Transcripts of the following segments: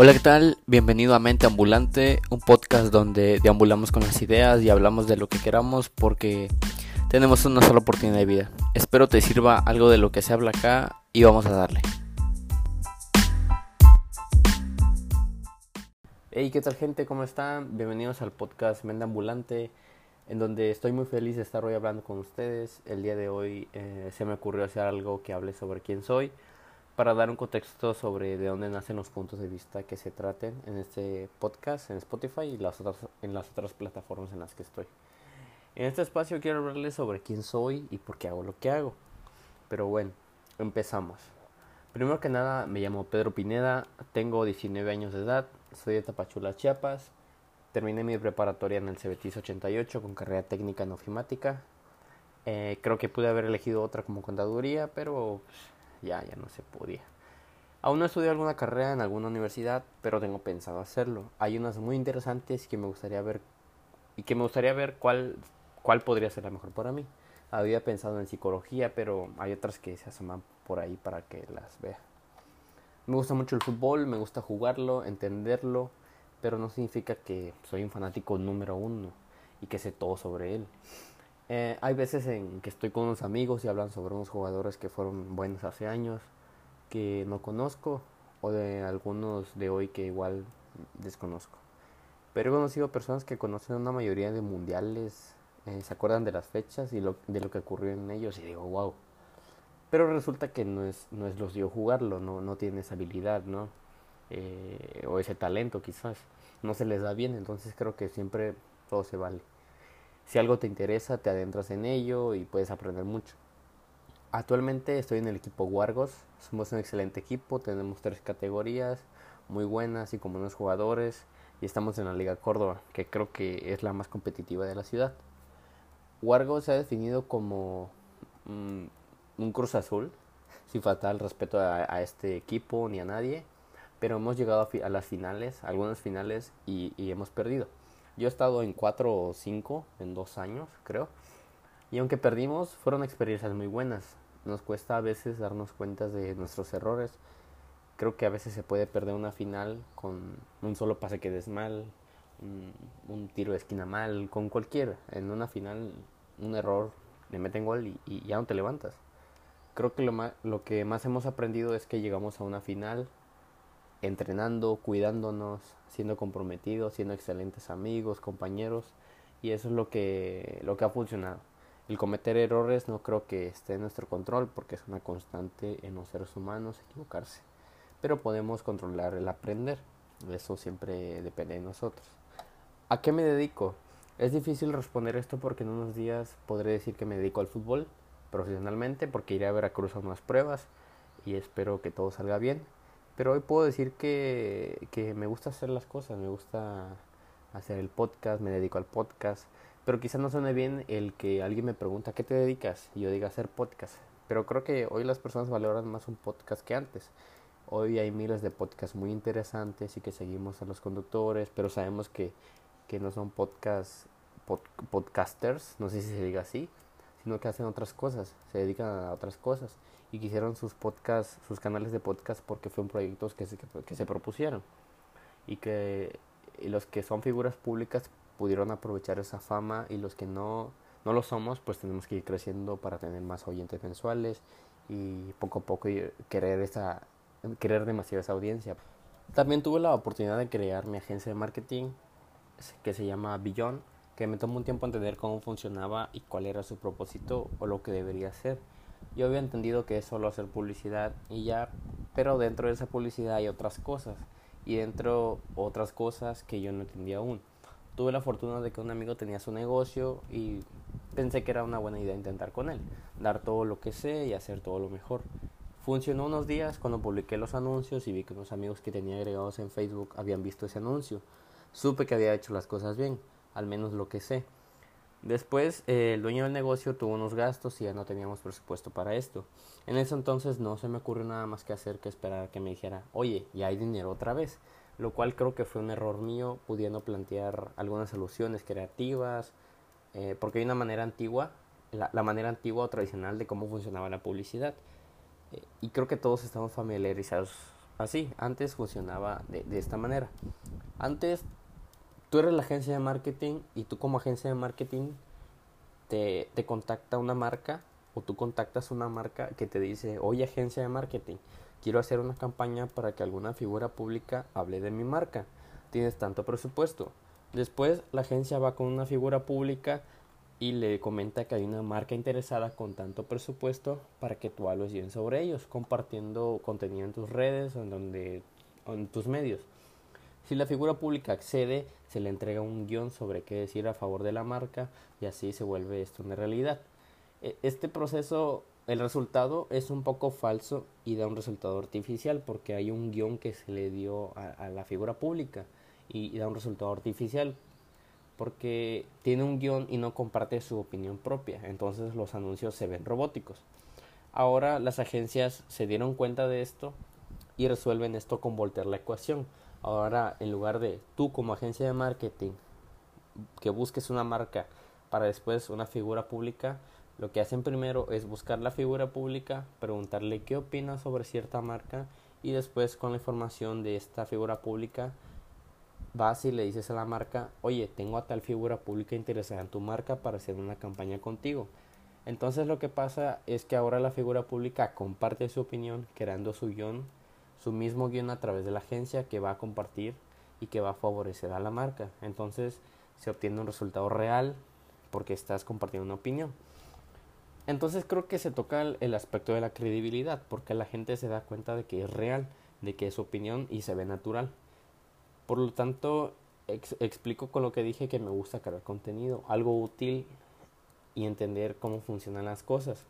Hola, ¿qué tal? Bienvenido a Mente Ambulante, un podcast donde deambulamos con las ideas y hablamos de lo que queramos porque tenemos una sola oportunidad de vida. Espero te sirva algo de lo que se habla acá y vamos a darle. Hey, ¿qué tal gente? ¿Cómo están? Bienvenidos al podcast Mente Ambulante, en donde estoy muy feliz de estar hoy hablando con ustedes. El día de hoy eh, se me ocurrió hacer algo que hable sobre quién soy para dar un contexto sobre de dónde nacen los puntos de vista que se traten en este podcast, en Spotify y las otras, en las otras plataformas en las que estoy. En este espacio quiero hablarles sobre quién soy y por qué hago lo que hago. Pero bueno, empezamos. Primero que nada, me llamo Pedro Pineda, tengo 19 años de edad, soy de Tapachula, Chiapas. Terminé mi preparatoria en el CBTIS 88 con carrera técnica en ofimática. Eh, creo que pude haber elegido otra como contaduría, pero ya, ya no se podía. Aún no estudié alguna carrera en alguna universidad, pero tengo pensado hacerlo. Hay unas muy interesantes que me gustaría ver y que me gustaría ver cuál, cuál podría ser la mejor para mí. Había pensado en psicología, pero hay otras que se asoman por ahí para que las vea. Me gusta mucho el fútbol, me gusta jugarlo, entenderlo, pero no significa que soy un fanático número uno y que sé todo sobre él. Eh, hay veces en que estoy con unos amigos y hablan sobre unos jugadores que fueron buenos hace años, que no conozco, o de algunos de hoy que igual desconozco. Pero he conocido personas que conocen una mayoría de mundiales, eh, se acuerdan de las fechas y lo, de lo que ocurrió en ellos y digo, wow. Pero resulta que no es, no es los dio jugarlo, no, no tiene esa habilidad, ¿no? Eh, o ese talento quizás. No se les da bien, entonces creo que siempre todo se vale. Si algo te interesa, te adentras en ello y puedes aprender mucho. Actualmente estoy en el equipo Wargos. Somos un excelente equipo, tenemos tres categorías muy buenas y como unos jugadores y estamos en la Liga Córdoba, que creo que es la más competitiva de la ciudad. Wargos se ha definido como mm, un Cruz Azul, sin faltar el respeto a, este equipo ni a nadie, pero hemos llegado a, las finales, algunas finales y hemos perdido. Yo he estado en cuatro o cinco en dos años, creo. Y aunque perdimos, fueron experiencias muy buenas. Nos cuesta a veces darnos cuenta de nuestros errores. Creo que a veces se puede perder una final con un solo pase que des mal, un, tiro de esquina mal, con cualquiera. En una final, un error, le meten gol y, ya no te levantas. Creo que lo que más hemos aprendido es que llegamos a una final entrenando, cuidándonos, siendo comprometidos, siendo excelentes amigos, compañeros y eso es lo que, lo que ha funcionado. El cometer errores no creo que esté en nuestro control porque es una constante en los seres humanos equivocarse, pero podemos controlar el aprender, eso siempre depende de nosotros. ¿A qué me dedico? Es difícil responder esto porque en unos días podré decir que me dedico al fútbol profesionalmente porque iré a Veracruz a unas pruebas y espero que todo salga bien pero hoy puedo decir que, que me gusta hacer las cosas, me gusta hacer el podcast, me dedico al podcast, pero quizás no suene bien el que alguien me pregunta, ¿qué te dedicas? Y yo diga hacer podcast. Pero creo que hoy las personas valoran más un podcast que antes. Hoy hay miles de podcasts muy interesantes y que seguimos a los conductores, pero sabemos que, que no son podcast, podcasters, no sé si se diga así, sino que hacen otras cosas, se dedican a otras cosas. Y quisieron sus podcasts, sus canales de podcast porque fueron proyectos que se, que se propusieron. Y que los que son figuras públicas pudieron aprovechar esa fama y los que no, no lo somos pues tenemos que ir creciendo para tener más oyentes mensuales y poco a poco querer esa querer demasiado esa audiencia. También tuve la oportunidad de crear mi agencia de marketing que se llama Beyond, que me tomó un tiempo entender cómo funcionaba y cuál era su propósito o lo que debería hacer. Yo había entendido que es solo hacer publicidad y ya, pero dentro de esa publicidad hay otras cosas y dentro otras cosas que yo no entendía aún. Tuve la fortuna de que un amigo tenía su negocio y pensé que era una buena idea intentar con él, dar todo lo que sé y hacer todo lo mejor. Funcionó unos días cuando publiqué los anuncios y vi que unos amigos que tenía agregados en Facebook habían visto ese anuncio. Supe que había hecho las cosas bien, al menos lo que sé. Después, eh, el dueño del negocio tuvo unos gastos y ya no teníamos presupuesto para esto. En ese entonces no se me ocurrió nada más que hacer que esperar a que me dijera, oye, ya hay dinero otra vez. Lo cual creo que fue un error mío, pudiendo plantear algunas soluciones creativas, eh, porque hay una manera antigua, la, manera antigua o tradicional de cómo funcionaba la publicidad. Eh, y creo que todos estamos familiarizados así, antes funcionaba de, de esta manera. Antes tú eres la agencia de marketing y tú como agencia de marketing te, te contacta una marca o tú contactas una marca que te dice, oye agencia de marketing, quiero hacer una campaña para que alguna figura pública hable de mi marca. Tienes tanto presupuesto. Después la agencia va con una figura pública y le comenta que hay una marca interesada con tanto presupuesto para que tú hables bien sobre ellos, compartiendo contenido en tus redes o en, donde, o en tus medios. Si la figura pública accede, se le entrega un guion sobre qué decir a favor de la marca y así se vuelve esto una realidad. E, este proceso, el resultado es un poco falso y da un resultado artificial porque hay un guion que se le dio a, la figura pública y, y da un resultado artificial porque tiene un guion y no comparte su opinión propia. Entonces los anuncios se ven robóticos. Ahora las agencias se dieron cuenta de esto y resuelven esto con voltear la ecuación. Ahora, en lugar de tú como agencia de marketing que busques una marca para después una figura pública, lo que hacen primero es buscar la figura pública, preguntarle qué opina sobre cierta marca y después con la información de esta figura pública vas y le dices a la marca, oye, tengo a tal figura pública interesada en tu marca para hacer una campaña contigo. Entonces lo que pasa es que ahora la figura pública comparte su opinión creando su guion su mismo guion a través de la agencia que va a compartir y que va a favorecer a la marca. Entonces se obtiene un resultado real porque estás compartiendo una opinión. Entonces creo que se toca el, aspecto de la credibilidad porque la gente se da cuenta de que es real, de que es opinión y se ve natural. Por lo tanto, explico con lo que dije que me gusta crear contenido, algo útil y entender cómo funcionan las cosas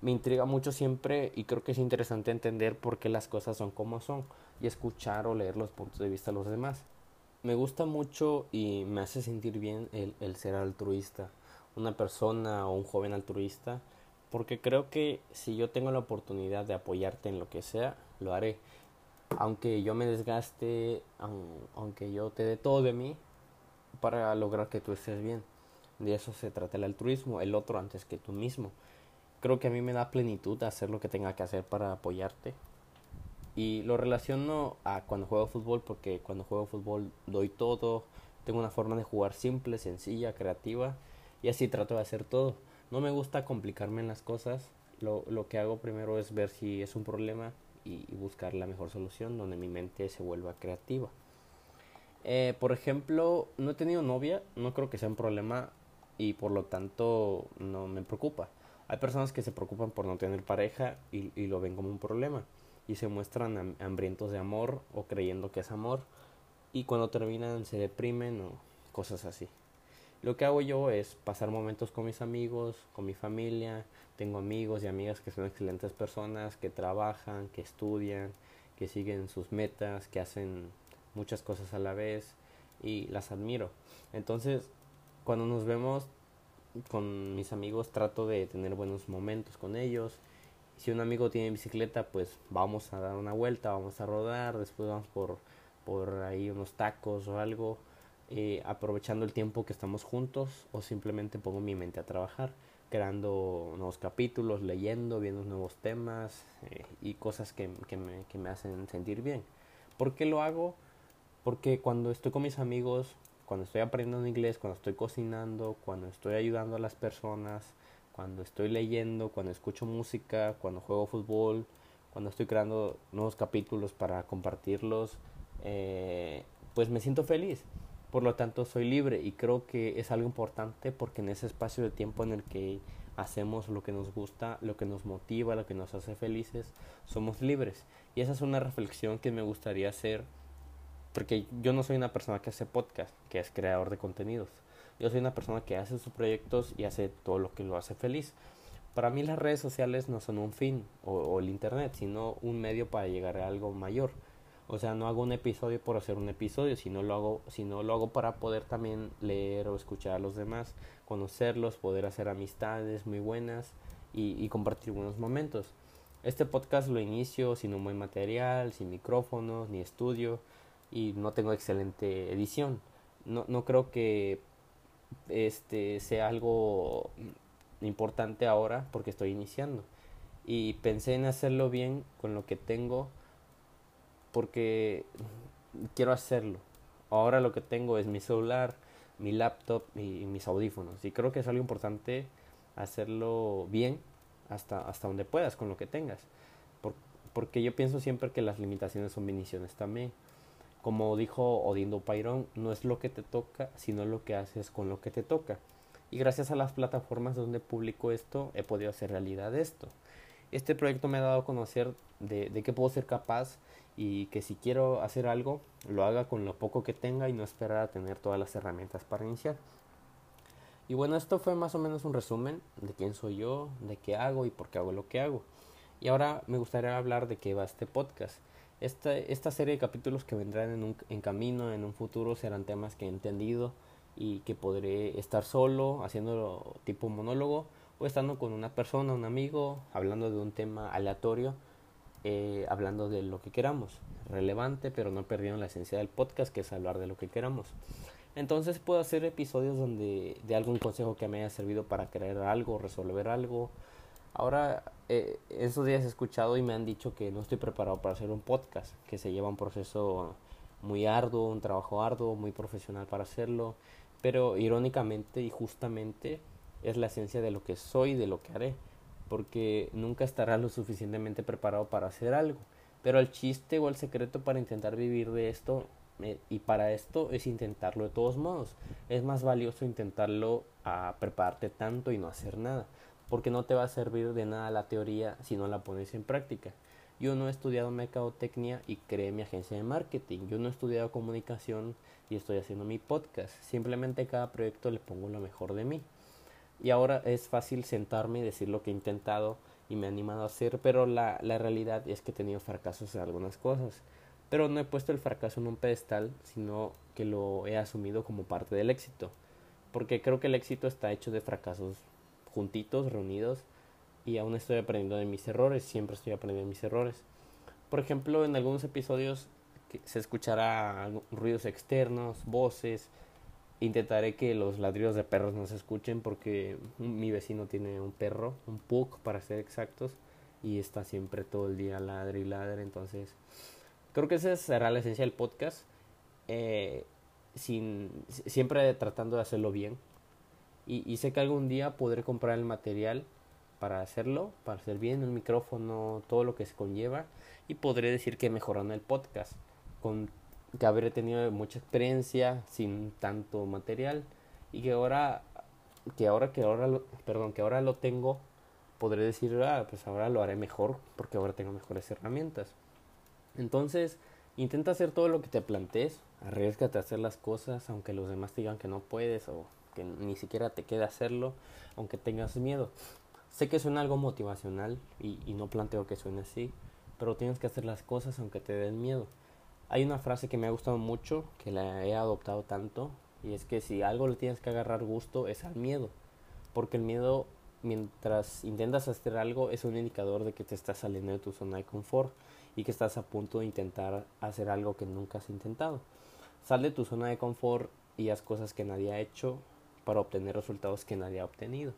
me intriga mucho siempre y creo que es interesante entender por qué las cosas son como son y escuchar o leer los puntos de vista de los demás. Me gusta mucho y me hace sentir bien el, el ser altruista, una persona o un joven altruista, porque creo que si yo tengo la oportunidad de apoyarte en lo que sea, lo haré. Aunque yo me desgaste, aunque yo te dé todo de mí para lograr que tú estés bien. De eso se trata el altruismo, el otro antes que tú mismo creo que a mí me da plenitud hacer lo que tenga que hacer para apoyarte. Y lo relaciono a cuando juego fútbol porque cuando juego fútbol doy todo, tengo una forma de jugar simple, sencilla, creativa y así trato de hacer todo. No me gusta complicarme en las cosas, lo, lo que hago primero es ver si es un problema y, buscar la mejor solución donde mi mente se vuelva creativa. Eh, por ejemplo, no he tenido novia, no creo que sea un problema y por lo tanto no me preocupa. Hay personas que se preocupan por no tener pareja y, lo ven como un problema y se muestran hambrientos de amor o creyendo que es amor y cuando terminan se deprimen o cosas así. Lo que hago yo es pasar momentos con mis amigos, con mi familia. Tengo amigos y amigas que son excelentes personas, que trabajan, que estudian, que siguen sus metas, que hacen muchas cosas a la vez y las admiro. Entonces, cuando nos vemos con mis amigos trato de tener buenos momentos con ellos. Si un amigo tiene bicicleta, pues vamos a dar una vuelta, vamos a rodar, después vamos por, por ahí unos tacos o algo, eh, aprovechando el tiempo que estamos juntos o simplemente pongo mi mente a trabajar, creando nuevos capítulos, leyendo, viendo nuevos temas eh, y cosas que, que, me, que me hacen sentir bien. ¿Por qué lo hago? Porque cuando estoy con mis amigos cuando estoy aprendiendo inglés, cuando estoy cocinando, cuando estoy ayudando a las personas, cuando estoy leyendo, cuando escucho música, cuando juego fútbol, cuando estoy creando nuevos capítulos para compartirlos, eh, pues me siento feliz. Por lo tanto, soy libre y creo que es algo importante porque en ese espacio de tiempo en el que hacemos lo que nos gusta, lo que nos motiva, lo que nos hace felices, somos libres. Y esa es una reflexión que me gustaría hacer porque yo no soy una persona que hace podcast, que es creador de contenidos. Yo soy una persona que hace sus proyectos y hace todo lo que lo hace feliz. Para mí las redes sociales no son un fin o, el internet, sino un medio para llegar a algo mayor. O sea, no hago un episodio por hacer un episodio, sino lo hago, sino lo hago para poder también leer o escuchar a los demás, conocerlos, poder hacer amistades muy buenas y, y compartir buenos momentos. Este podcast lo inicio sin un buen material, sin micrófonos ni estudio y no tengo excelente edición. No, no creo que este sea algo importante ahora porque estoy iniciando. Y pensé en hacerlo bien con lo que tengo porque quiero hacerlo. Ahora lo que tengo es mi celular, mi laptop y mis audífonos. Y creo que es algo importante hacerlo bien hasta, hasta donde puedas, con lo que tengas. porque yo pienso siempre que las limitaciones son bendiciones también. Como dijo Odindo Pairón, no es lo que te toca, sino lo que haces con lo que te toca. Y gracias a las plataformas donde publico esto, he podido hacer realidad esto. Este proyecto me ha dado a conocer de, de qué puedo ser capaz y que si quiero hacer algo, lo haga con lo poco que tenga y no esperar a tener todas las herramientas para iniciar. Y bueno, esto fue más o menos un resumen de quién soy yo, de qué hago y por qué hago lo que hago. Y ahora me gustaría hablar de qué va este podcast. Esta, esta serie de capítulos que vendrán en, un, en camino, en un futuro, serán temas que he entendido y que podré estar solo, haciendo tipo monólogo, o estando con una persona, un amigo, hablando de un tema aleatorio, eh, hablando de lo que queramos, relevante, pero no perdiendo la esencia del podcast, que es hablar de lo que queramos. Entonces puedo hacer episodios donde de algún consejo que me haya servido para crear algo, resolver algo. Ahora, eh, esos días he escuchado y me han dicho que no estoy preparado para hacer un podcast, que se lleva un proceso muy arduo, un trabajo arduo, muy profesional para hacerlo, pero irónicamente y justamente es la esencia de lo que soy de lo que haré, porque nunca estará lo suficientemente preparado para hacer algo. Pero el chiste o el secreto para intentar vivir de esto eh, y para esto es intentarlo de todos modos. Es más valioso intentarlo a prepararte tanto y no hacer nada, porque no te va a servir de nada la teoría si no la pones en práctica. Yo no he estudiado mercadotecnia y creé mi agencia de marketing. Yo no he estudiado comunicación y estoy haciendo mi podcast. Simplemente cada proyecto le pongo lo mejor de mí. Y ahora es fácil sentarme y decir lo que he intentado y me he animado a hacer, pero la, la realidad es que he tenido fracasos en algunas cosas. Pero no he puesto el fracaso en un pedestal, sino que lo he asumido como parte del éxito. Porque creo que el éxito está hecho de fracasos juntitos, reunidos, y aún estoy aprendiendo de mis errores, siempre estoy aprendiendo de mis errores. Por ejemplo, en algunos episodios se escuchará ruidos externos, voces. Intentaré que los ladridos de perros no se escuchen porque mi vecino tiene un perro, un pug para ser exactos, y está siempre todo el día ladre y ladre, entonces Creo que esa será la esencia del podcast. Eh, sin, siempre tratando de hacerlo bien. Y, sé que algún día podré comprar el material para hacerlo, para hacer bien el micrófono, todo lo que se conlleva. Y podré decir que mejorando el podcast. Con que habré tenido mucha experiencia sin tanto material. Y que ahora, que ahora, que ahora, lo, perdón, que ahora lo tengo, podré decir, ah, pues ahora lo haré mejor porque ahora tengo mejores herramientas. Entonces, intenta hacer todo lo que te plantees, arriesgate a hacer las cosas, aunque los demás te digan que no puedes o que ni siquiera te quede hacerlo, aunque tengas miedo. Sé que suena algo motivacional y, y no planteo que suene así, pero tienes que hacer las cosas aunque te den miedo. Hay una frase que me ha gustado mucho, que la he adoptado tanto, y es que si algo le tienes que agarrar gusto es al miedo, porque el miedo mientras intentas hacer algo es un indicador de que te estás saliendo de tu zona de confort y que estás a punto de intentar hacer algo que nunca has intentado. Sal de tu zona de confort y haz cosas que nadie ha hecho para obtener resultados que nadie ha obtenido.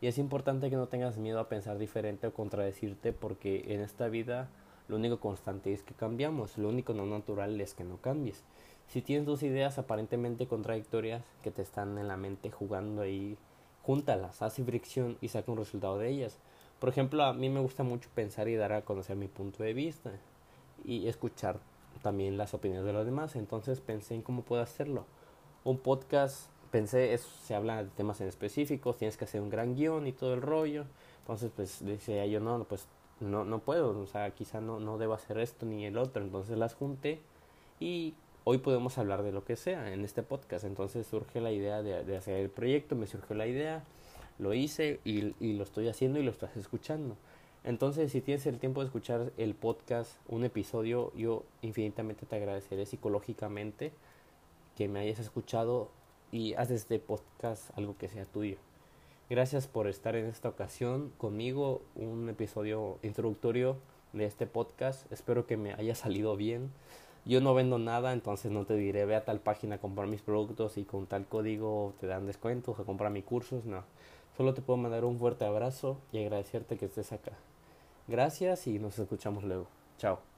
Y es importante que no tengas miedo a pensar diferente o contradecirte porque en esta vida lo único constante es que cambiamos, lo único no natural es que no cambies. Si tienes dos ideas aparentemente contradictorias que te están en la mente jugando ahí, júntalas, haz fricción y saca un resultado de ellas. Por ejemplo, a mí me gusta mucho pensar y dar a conocer mi punto de vista y escuchar también las opiniones de los demás. Entonces pensé en cómo puedo hacerlo. Un podcast, pensé, eso se habla de temas en específicos, tienes que hacer un gran guion y todo el rollo. Entonces, pues decía yo, no, pues no, no puedo, o sea, quizá no, no debo hacer esto ni el otro. Entonces las junté y hoy podemos hablar de lo que sea en este podcast. Entonces surge la idea de, de hacer el proyecto, me surgió la idea lo hice y, y, lo estoy haciendo y lo estás escuchando. Entonces, si tienes el tiempo de escuchar el podcast, un episodio, yo infinitamente te agradeceré psicológicamente que me hayas escuchado y haces este podcast algo que sea tuyo. Gracias por estar en esta ocasión conmigo, un episodio introductorio de este podcast. Espero que me haya salido bien. Yo no vendo nada, entonces no te diré ve a tal página a comprar mis productos y con tal código te dan descuentos o comprar mis cursos, no. Solo te puedo mandar un fuerte abrazo y agradecerte que estés acá. Gracias y nos escuchamos luego. Chao.